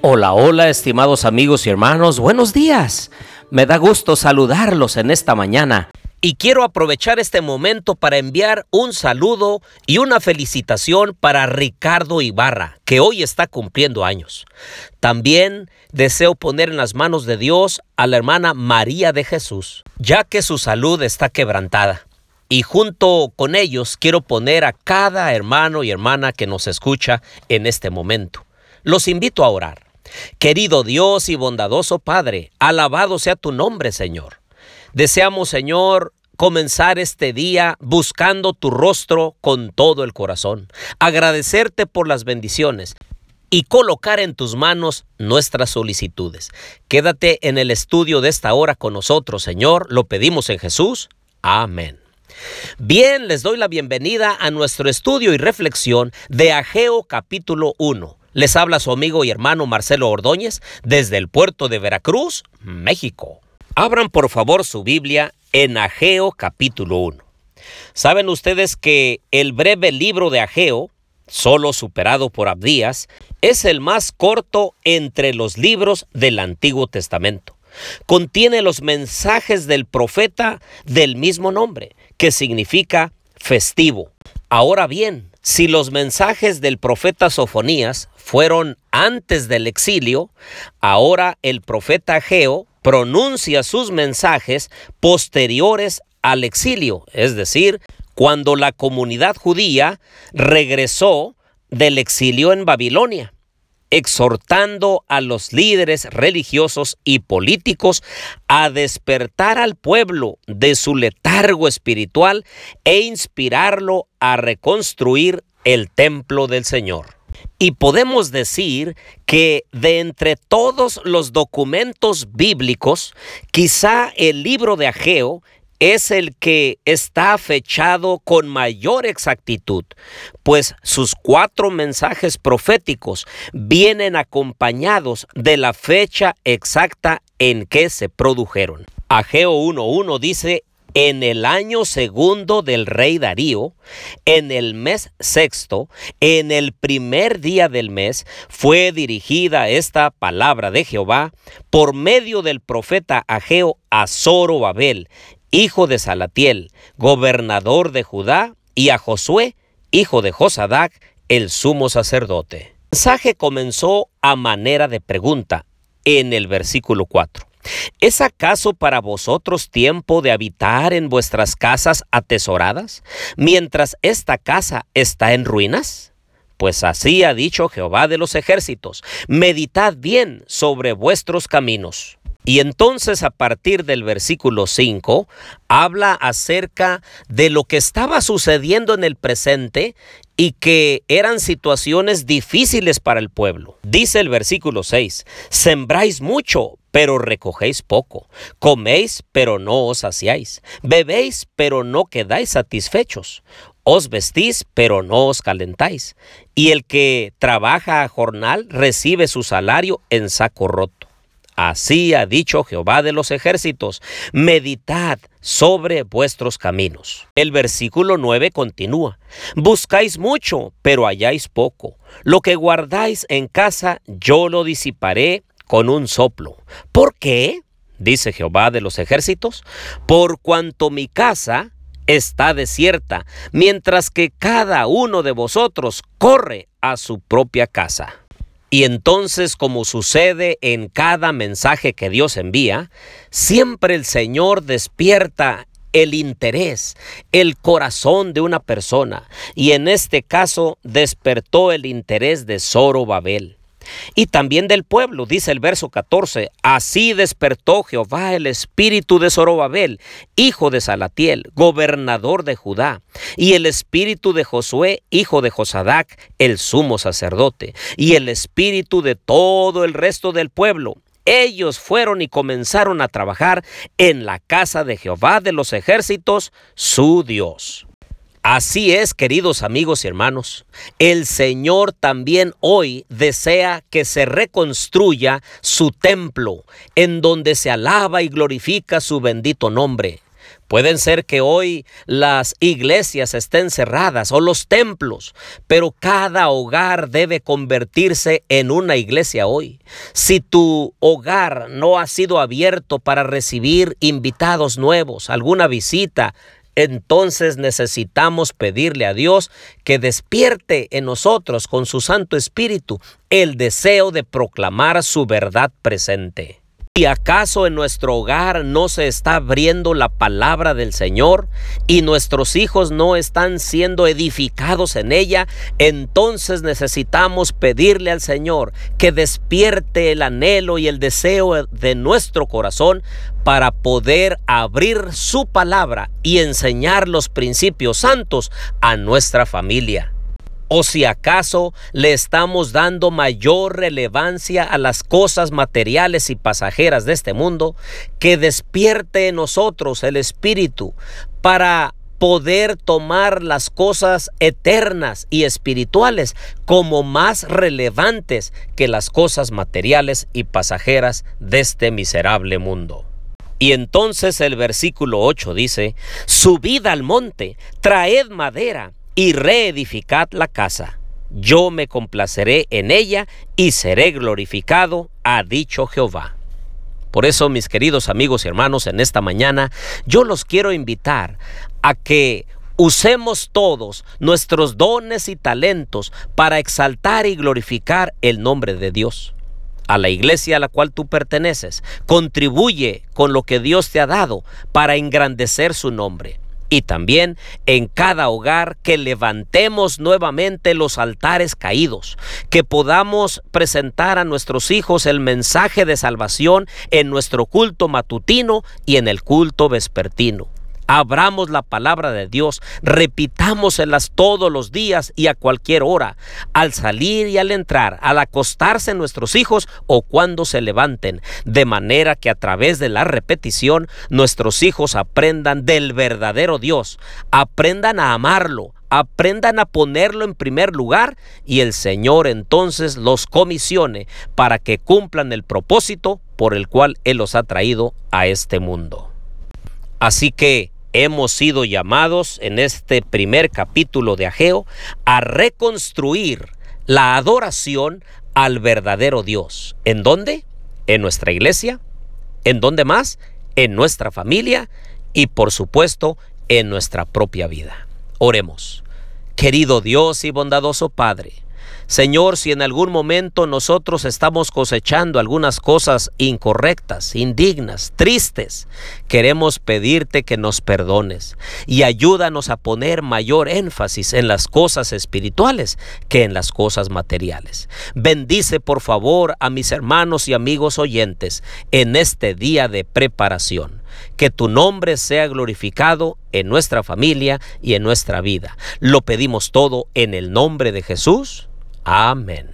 Hola, hola, estimados amigos y hermanos, buenos días. Me da gusto saludarlos en esta mañana. Y quiero aprovechar este momento para enviar un saludo y una felicitación para Ricardo Ibarra, que hoy está cumpliendo años. También deseo poner en las manos de Dios a la hermana María de Jesús, ya que su salud está quebrantada. Y junto con ellos quiero poner a cada hermano y hermana que nos escucha en este momento. Los invito a orar. Querido Dios y bondadoso Padre, alabado sea tu nombre, Señor. Deseamos, Señor, comenzar este día buscando tu rostro con todo el corazón, agradecerte por las bendiciones y colocar en tus manos nuestras solicitudes. Quédate en el estudio de esta hora con nosotros, Señor, lo pedimos en Jesús. Amén. Bien, les doy la bienvenida a nuestro estudio y reflexión de Ageo capítulo 1. Les habla su amigo y hermano Marcelo Ordóñez desde el puerto de Veracruz, México. Abran por favor su Biblia en Ageo capítulo 1. Saben ustedes que el breve libro de Ageo, solo superado por Abdías, es el más corto entre los libros del Antiguo Testamento. Contiene los mensajes del profeta del mismo nombre, que significa festivo. Ahora bien, si los mensajes del profeta Sofonías fueron antes del exilio, ahora el profeta Ageo pronuncia sus mensajes posteriores al exilio, es decir, cuando la comunidad judía regresó del exilio en Babilonia exhortando a los líderes religiosos y políticos a despertar al pueblo de su letargo espiritual e inspirarlo a reconstruir el templo del Señor. Y podemos decir que de entre todos los documentos bíblicos, quizá el libro de Ageo es el que está fechado con mayor exactitud, pues sus cuatro mensajes proféticos vienen acompañados de la fecha exacta en que se produjeron. Ageo 1.1 dice, en el año segundo del rey Darío, en el mes sexto, en el primer día del mes, fue dirigida esta palabra de Jehová por medio del profeta Ageo a Zorobabel, hijo de Salatiel, gobernador de Judá, y a Josué, hijo de Josadac, el sumo sacerdote. El mensaje comenzó a manera de pregunta en el versículo 4. ¿Es acaso para vosotros tiempo de habitar en vuestras casas atesoradas, mientras esta casa está en ruinas? Pues así ha dicho Jehová de los ejércitos, meditad bien sobre vuestros caminos. Y entonces a partir del versículo 5 habla acerca de lo que estaba sucediendo en el presente y que eran situaciones difíciles para el pueblo. Dice el versículo 6, sembráis mucho, pero recogéis poco, coméis, pero no os saciáis, bebéis, pero no quedáis satisfechos, os vestís, pero no os calentáis, y el que trabaja a jornal recibe su salario en saco roto. Así ha dicho Jehová de los ejércitos, meditad sobre vuestros caminos. El versículo 9 continúa, buscáis mucho, pero halláis poco. Lo que guardáis en casa, yo lo disiparé con un soplo. ¿Por qué? dice Jehová de los ejércitos, por cuanto mi casa está desierta, mientras que cada uno de vosotros corre a su propia casa. Y entonces, como sucede en cada mensaje que Dios envía, siempre el Señor despierta el interés, el corazón de una persona. Y en este caso despertó el interés de Zorobabel y también del pueblo, dice el verso 14. Así despertó Jehová el espíritu de Zorobabel, hijo de Salatiel, gobernador de Judá, y el espíritu de Josué, hijo de Josadac, el sumo sacerdote, y el espíritu de todo el resto del pueblo. Ellos fueron y comenzaron a trabajar en la casa de Jehová de los ejércitos, su Dios. Así es, queridos amigos y hermanos, el Señor también hoy desea que se reconstruya su templo, en donde se alaba y glorifica su bendito nombre. Pueden ser que hoy las iglesias estén cerradas o los templos, pero cada hogar debe convertirse en una iglesia hoy. Si tu hogar no ha sido abierto para recibir invitados nuevos, alguna visita, entonces necesitamos pedirle a Dios que despierte en nosotros con su Santo Espíritu el deseo de proclamar su verdad presente. ¿Y acaso en nuestro hogar no se está abriendo la palabra del Señor y nuestros hijos no están siendo edificados en ella? Entonces necesitamos pedirle al Señor que despierte el anhelo y el deseo de nuestro corazón para poder abrir su palabra y enseñar los principios santos a nuestra familia. ¿O si acaso le estamos dando mayor relevancia a las cosas materiales y pasajeras de este mundo, que despierte en nosotros el espíritu para poder tomar las cosas eternas y espirituales como más relevantes que las cosas materiales y pasajeras de este miserable mundo. Y entonces el versículo 8 dice, subid al monte, traed madera y reedificad la casa. Yo me complaceré en ella y seré glorificado, ha dicho Jehová. Por eso, mis queridos amigos y hermanos, en esta mañana yo los quiero invitar a que usemos todos nuestros dones y talentos para exaltar y glorificar el nombre de Dios. A la iglesia a la cual tú perteneces, contribuye con lo que Dios te ha dado para engrandecer su nombre y también en cada hogar que levantemos nuevamente los altares caídos, que podamos presentar a nuestros hijos el mensaje de salvación en nuestro culto matutino y en el culto vespertino abramos la palabra de Dios, repitámoselas todos los días y a cualquier hora, al salir y al entrar, al acostarse nuestros hijos o cuando se levanten, de manera que a través de la repetición nuestros hijos aprendan del verdadero Dios, aprendan a amarlo, aprendan a ponerlo en primer lugar y el Señor entonces los comisione para que cumplan el propósito por el cual Él los ha traído a este mundo. Así que hemos sido llamados en este primer capítulo de Ageo a reconstruir la adoración al verdadero Dios. ¿En dónde? En nuestra iglesia. ¿En dónde más? En nuestra familia y por supuesto en nuestra propia vida. Oremos. Querido Dios y bondadoso Padre, Señor, si en algún momento nosotros estamos cosechando algunas cosas incorrectas, indignas, tristes, queremos pedirte que nos perdones y ayúdanos a poner mayor énfasis en las cosas espirituales que en las cosas materiales. Bendice por favor a mis hermanos y amigos oyentes en este día de preparación. Que tu nombre sea glorificado en nuestra familia y en nuestra vida. Lo pedimos todo en el nombre de Jesús. Amén.